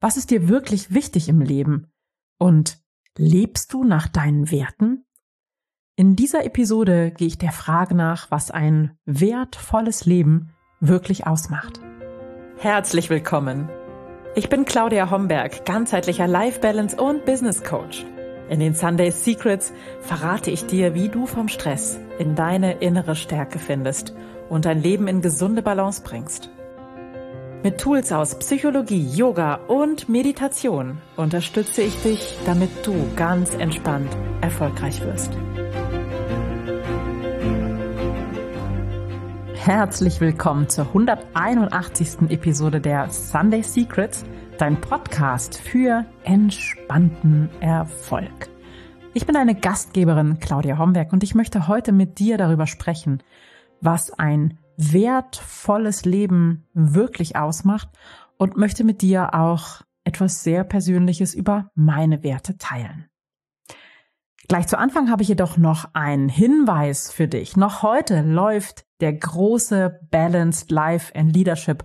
Was ist dir wirklich wichtig im Leben? Und lebst du nach deinen Werten? In dieser Episode gehe ich der Frage nach, was ein wertvolles Leben wirklich ausmacht. Herzlich willkommen. Ich bin Claudia Homberg, ganzheitlicher Life Balance und Business Coach. In den Sunday Secrets verrate ich dir, wie du vom Stress in deine innere Stärke findest und dein Leben in gesunde Balance bringst. Mit Tools aus Psychologie, Yoga und Meditation unterstütze ich dich, damit du ganz entspannt erfolgreich wirst. Herzlich willkommen zur 181. Episode der Sunday Secrets, dein Podcast für entspannten Erfolg. Ich bin deine Gastgeberin Claudia Homberg und ich möchte heute mit dir darüber sprechen, was ein wertvolles Leben wirklich ausmacht und möchte mit dir auch etwas sehr Persönliches über meine Werte teilen. Gleich zu Anfang habe ich jedoch noch einen Hinweis für dich. Noch heute läuft der große Balanced Life and Leadership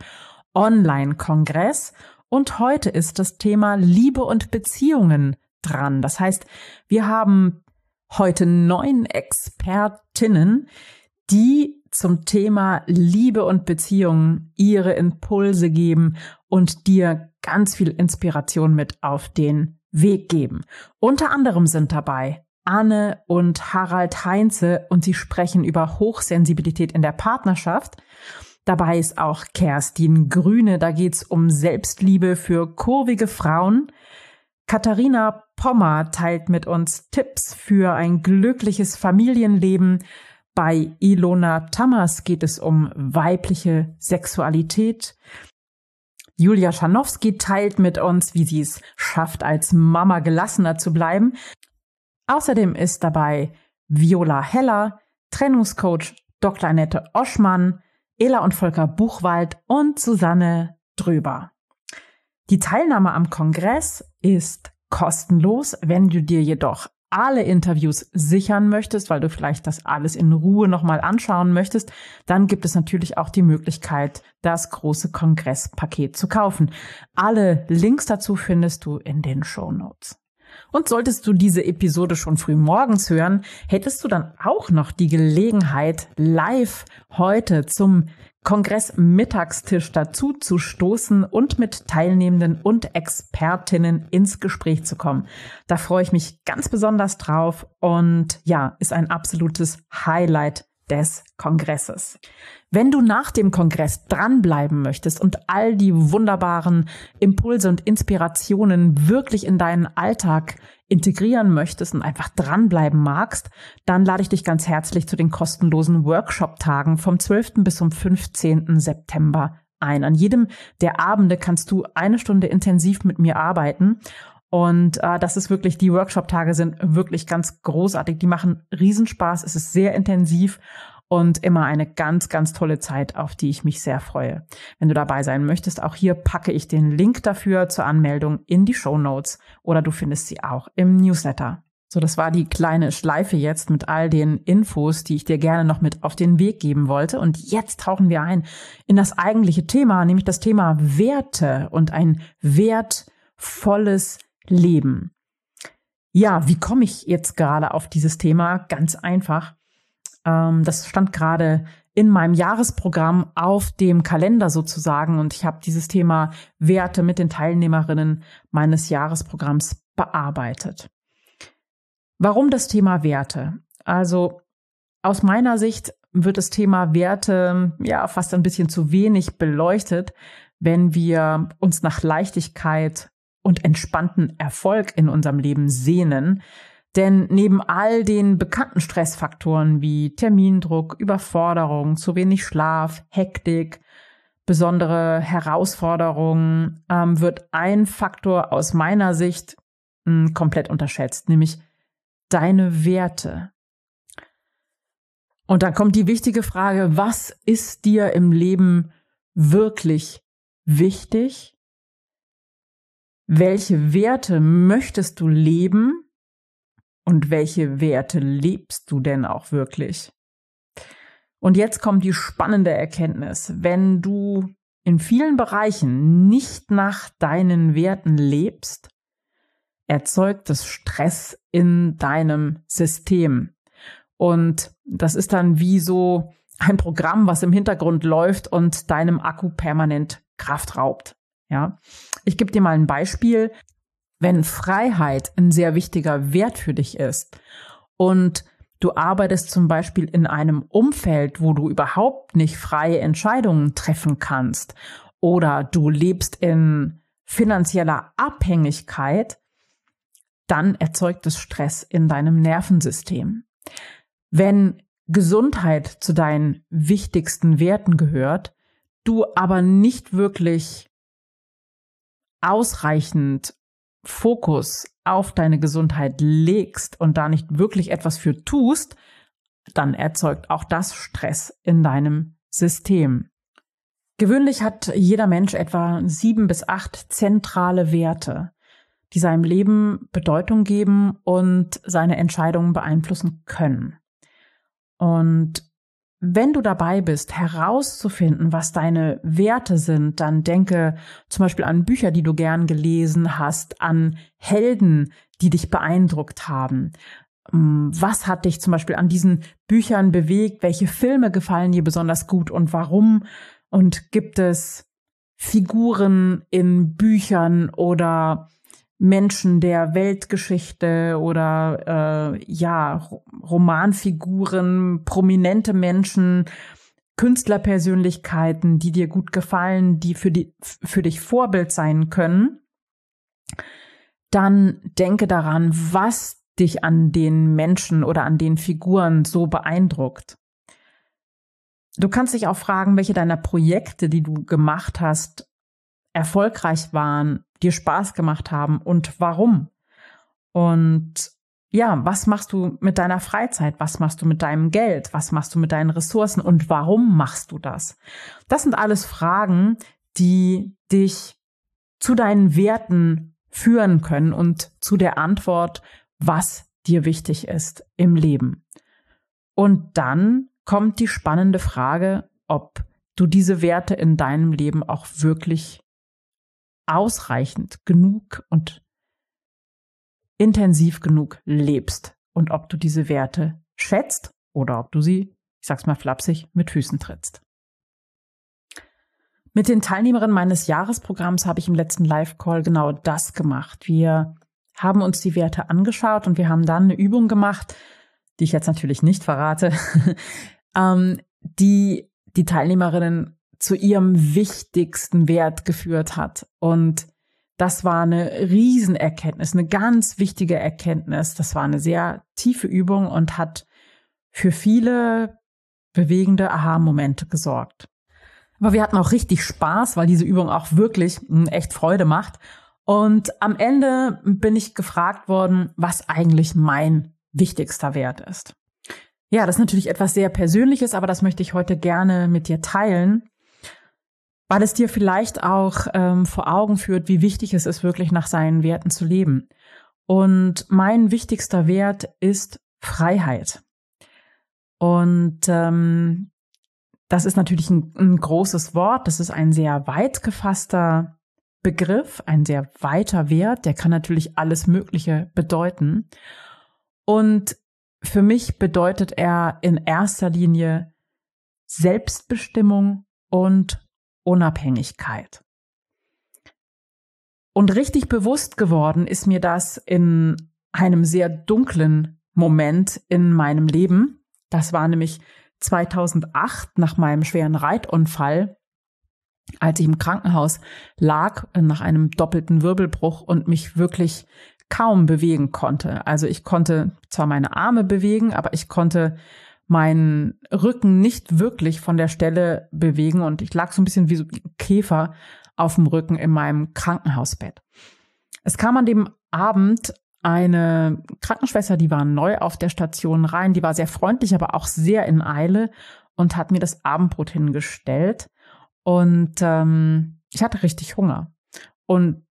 Online-Kongress und heute ist das Thema Liebe und Beziehungen dran. Das heißt, wir haben heute neun Expertinnen, die zum Thema Liebe und Beziehungen ihre Impulse geben und dir ganz viel Inspiration mit auf den Weg geben. Unter anderem sind dabei Anne und Harald Heinze und sie sprechen über Hochsensibilität in der Partnerschaft. Dabei ist auch Kerstin Grüne, da geht's um Selbstliebe für kurvige Frauen. Katharina Pommer teilt mit uns Tipps für ein glückliches Familienleben. Bei Ilona Tammers geht es um weibliche Sexualität. Julia Schanowski teilt mit uns, wie sie es schafft, als Mama gelassener zu bleiben. Außerdem ist dabei Viola Heller, Trennungscoach Dr. Annette Oschmann, Ela und Volker Buchwald und Susanne Dröber. Die Teilnahme am Kongress ist kostenlos. Wenn du dir jedoch alle Interviews sichern möchtest, weil du vielleicht das alles in Ruhe nochmal anschauen möchtest, dann gibt es natürlich auch die Möglichkeit, das große Kongresspaket zu kaufen. Alle Links dazu findest du in den Show Notes. Und solltest du diese Episode schon früh morgens hören, hättest du dann auch noch die Gelegenheit, live heute zum Kongress Mittagstisch dazu zu stoßen und mit Teilnehmenden und Expertinnen ins Gespräch zu kommen. Da freue ich mich ganz besonders drauf und ja, ist ein absolutes Highlight des Kongresses. Wenn du nach dem Kongress dranbleiben möchtest und all die wunderbaren Impulse und Inspirationen wirklich in deinen Alltag integrieren möchtest und einfach dranbleiben magst, dann lade ich dich ganz herzlich zu den kostenlosen Workshop-Tagen vom 12. bis zum 15. September ein. An jedem der Abende kannst du eine Stunde intensiv mit mir arbeiten und äh, das ist wirklich, die Workshop-Tage sind wirklich ganz großartig. Die machen Riesenspaß. Es ist sehr intensiv und immer eine ganz, ganz tolle Zeit, auf die ich mich sehr freue. Wenn du dabei sein möchtest, auch hier packe ich den Link dafür zur Anmeldung in die Show Notes oder du findest sie auch im Newsletter. So, das war die kleine Schleife jetzt mit all den Infos, die ich dir gerne noch mit auf den Weg geben wollte. Und jetzt tauchen wir ein in das eigentliche Thema, nämlich das Thema Werte und ein wertvolles Leben. Ja, wie komme ich jetzt gerade auf dieses Thema? Ganz einfach. Ähm, das stand gerade in meinem Jahresprogramm auf dem Kalender sozusagen und ich habe dieses Thema Werte mit den Teilnehmerinnen meines Jahresprogramms bearbeitet. Warum das Thema Werte? Also aus meiner Sicht wird das Thema Werte ja fast ein bisschen zu wenig beleuchtet, wenn wir uns nach Leichtigkeit und entspannten Erfolg in unserem Leben sehnen. Denn neben all den bekannten Stressfaktoren wie Termindruck, Überforderung, zu wenig Schlaf, Hektik, besondere Herausforderungen, ähm, wird ein Faktor aus meiner Sicht mh, hm, komplett unterschätzt, nämlich deine Werte. Und dann kommt die wichtige Frage, was ist dir im Leben wirklich wichtig? Welche Werte möchtest du leben und welche Werte lebst du denn auch wirklich? Und jetzt kommt die spannende Erkenntnis. Wenn du in vielen Bereichen nicht nach deinen Werten lebst, erzeugt es Stress in deinem System. Und das ist dann wie so ein Programm, was im Hintergrund läuft und deinem Akku permanent Kraft raubt. Ja. Ich gebe dir mal ein Beispiel. Wenn Freiheit ein sehr wichtiger Wert für dich ist und du arbeitest zum Beispiel in einem Umfeld, wo du überhaupt nicht freie Entscheidungen treffen kannst oder du lebst in finanzieller Abhängigkeit, dann erzeugt es Stress in deinem Nervensystem. Wenn Gesundheit zu deinen wichtigsten Werten gehört, du aber nicht wirklich ausreichend Fokus auf deine Gesundheit legst und da nicht wirklich etwas für tust, dann erzeugt auch das Stress in deinem System. Gewöhnlich hat jeder Mensch etwa sieben bis acht zentrale Werte, die seinem Leben Bedeutung geben und seine Entscheidungen beeinflussen können. Und wenn du dabei bist, herauszufinden, was deine Werte sind, dann denke zum Beispiel an Bücher, die du gern gelesen hast, an Helden, die dich beeindruckt haben. Mm, was hat dich zum Beispiel an diesen Büchern bewegt? Welche Filme gefallen dir besonders gut und warum? Und gibt es Figuren in Büchern oder Menschen der Weltgeschichte oder äh, ja, Romanfiguren, prominente Menschen, Künstlerpersönlichkeiten, die dir gut gefallen, die für, die, für dich Vorbild sein können, dann denke daran, was dich an den Menschen oder an den Figuren so beeindruckt. Du kannst dich auch fragen, welche deiner Projekte, die du gemacht hast, erfolgreich waren, dir Spaß gemacht haben und warum. Und ja, was machst du mit deiner Freizeit? Was machst du mit deinem Geld? Was machst du mit deinen Ressourcen? Und warum machst du das? Das sind alles Fragen, die dich zu deinen Werten führen können und zu der Antwort, was dir wichtig ist im Leben. Und dann kommt die spannende Frage, ob du diese Werte in deinem Leben auch wirklich ausreichend genug und intensiv genug lebst und ob du diese Werte schätzt oder ob du sie, ich sag's mal flapsig, mit Füßen trittst. Mit den Teilnehmerinnen meines Jahresprogramms habe ich im letzten Live-Call genau das gemacht. Wir haben uns die Werte angeschaut und wir haben dann eine Übung gemacht, die ich jetzt natürlich nicht verrate, ähm, die die Teilnehmerinnen zu ihrem wichtigsten Wert geführt hat. Und das war eine Riesenerkenntnis, eine ganz wichtige Erkenntnis. Das war eine sehr tiefe Übung und hat für viele bewegende Aha-Momente gesorgt. Aber wir hatten auch richtig Spaß, weil diese Übung auch wirklich hm, echt Freude macht. Und am Ende bin ich gefragt worden, was eigentlich mein wichtigster Wert ist. Ja, das ist natürlich etwas sehr Persönliches, aber das möchte ich heute gerne mit dir teilen weil es dir vielleicht auch ähm, vor Augen führt, wie wichtig es ist, wirklich nach seinen Werten zu leben. Und mein wichtigster Wert ist Freiheit. Und ähm, das ist natürlich ein, ein großes Wort, das ist ein sehr weit gefasster Begriff, ein sehr weiter Wert, der kann natürlich alles Mögliche bedeuten. Und für mich bedeutet er in erster Linie Selbstbestimmung und Unabhängigkeit. Und richtig bewusst geworden ist mir das in einem sehr dunklen Moment in meinem Leben. Das war nämlich 2008 nach meinem schweren Reitunfall, als ich im Krankenhaus lag nach einem doppelten Wirbelbruch und mich wirklich kaum bewegen konnte. Also ich konnte zwar meine Arme bewegen, aber ich konnte meinen Rücken nicht wirklich von der Stelle bewegen und ich lag so ein bisschen wie so ein Käfer auf dem Rücken in meinem Krankenhausbett. Es kam an dem Abend eine Krankenschwester, die war neu auf der Station rein, die war sehr freundlich, aber auch sehr in Eile und hat mir das Abendbrot hingestellt. Und ähm, ich hatte richtig Hunger. Und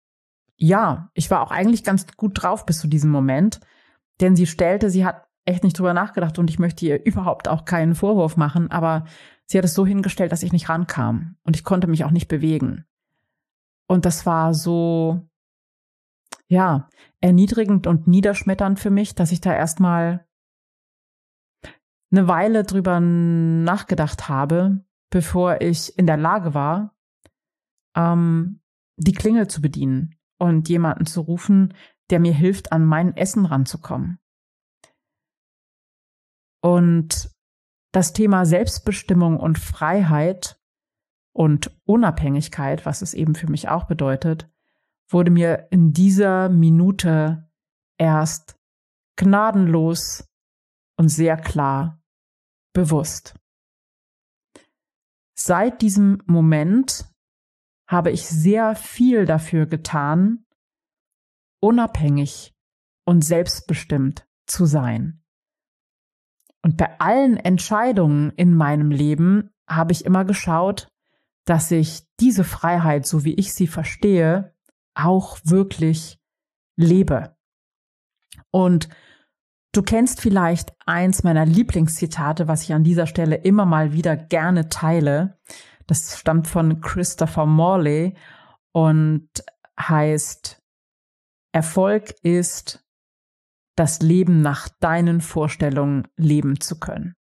ja, ich war auch eigentlich ganz gut drauf bis zu diesem Moment, denn sie stellte, sie hat echt nicht drüber nachgedacht und ich möchte ihr überhaupt auch keinen Vorwurf machen, aber sie hat es so hingestellt, dass ich nicht rankam und ich konnte mich auch nicht bewegen. Und das war so, ja, erniedrigend und niederschmetternd für mich, dass ich da erstmal eine Weile drüber nachgedacht habe, bevor ich in der Lage war, ähm, die Klingel zu bedienen und jemanden zu rufen, der mir hilft, an mein Essen ranzukommen. Und das Thema Selbstbestimmung und Freiheit und Unabhängigkeit, was es eben für mich auch bedeutet, wurde mir in dieser Minute erst gnadenlos und sehr klar bewusst. Seit diesem Moment habe ich sehr viel dafür getan, unabhängig und selbstbestimmt zu sein. Und bei allen Entscheidungen in meinem Leben habe ich immer geschaut, dass ich diese Freiheit, so wie ich sie verstehe, auch wirklich lebe. Und du kennst vielleicht eins meiner Lieblingszitate, was ich an dieser Stelle immer mal wieder gerne teile. Das stammt von Christopher Morley und heißt, Erfolg ist das Leben nach deinen Vorstellungen leben zu können.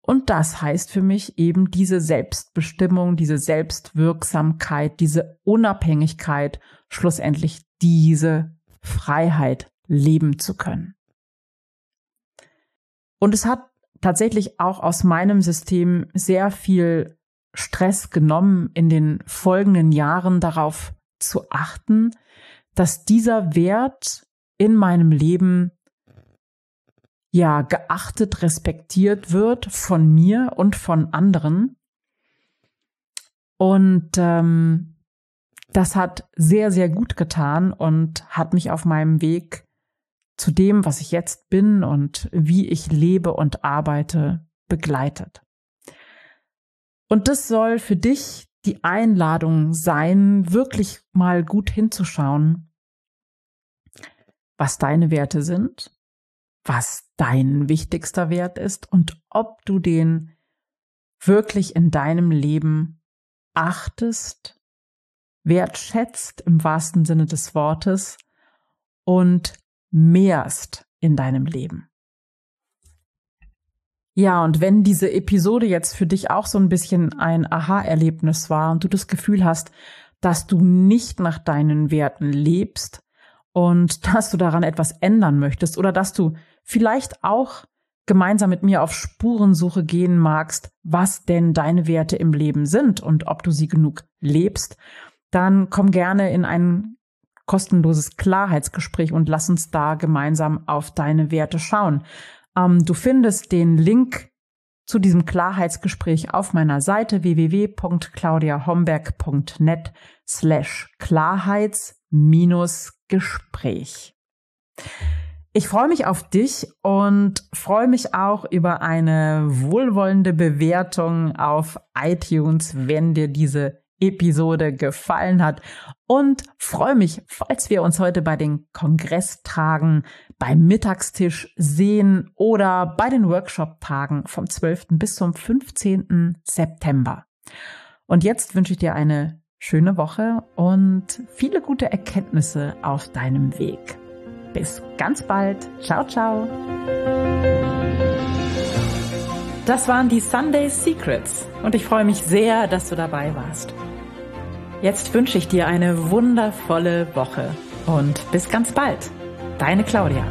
Und das heißt für mich eben diese Selbstbestimmung, diese Selbstwirksamkeit, diese Unabhängigkeit, schlussendlich diese Freiheit leben zu können. Und es hat tatsächlich auch aus meinem System sehr viel Stress genommen, in den folgenden Jahren darauf zu achten, dass dieser Wert in meinem Leben ja geachtet, respektiert wird von mir und von anderen. Und ähm, das hat sehr, sehr gut getan und hat mich auf meinem Weg zu dem, was ich jetzt bin und wie ich lebe und arbeite, begleitet. Und das soll für dich die Einladung sein, wirklich mal gut hinzuschauen, was deine Werte sind, was dein wichtigster Wert ist und ob du den wirklich in deinem Leben achtest, wertschätzt im wahrsten Sinne des Wortes und mehrst in deinem Leben. Ja, und wenn diese Episode jetzt für dich auch so ein bisschen ein Aha-Erlebnis war und du das Gefühl hast, dass du nicht nach deinen Werten lebst, und dass du daran etwas ändern möchtest oder dass du vielleicht auch gemeinsam mit mir auf Spurensuche gehen magst, was denn deine Werte im Leben sind und ob du sie genug lebst, dann komm gerne in ein kostenloses Klarheitsgespräch und lass uns da gemeinsam auf deine Werte schauen. Ähm, du findest den Link zu diesem Klarheitsgespräch auf meiner Seite www.claudiahomberg.net slash Klarheits Gespräch. Ich freue mich auf dich und freue mich auch über eine wohlwollende Bewertung auf iTunes, wenn dir diese Episode gefallen hat und freue mich, falls wir uns heute bei den Kongresstagen beim Mittagstisch sehen oder bei den Workshop-Tagen vom 12. bis zum 15. September. Und jetzt wünsche ich dir eine schöne Woche und viele gute Erkenntnisse auf deinem Weg. Bis ganz bald. Ciao, ciao. Das waren die Sunday Secrets und ich freue mich sehr, dass du dabei warst. Jetzt wünsche ich dir eine wundervolle Woche und bis ganz bald. Deine Claudia.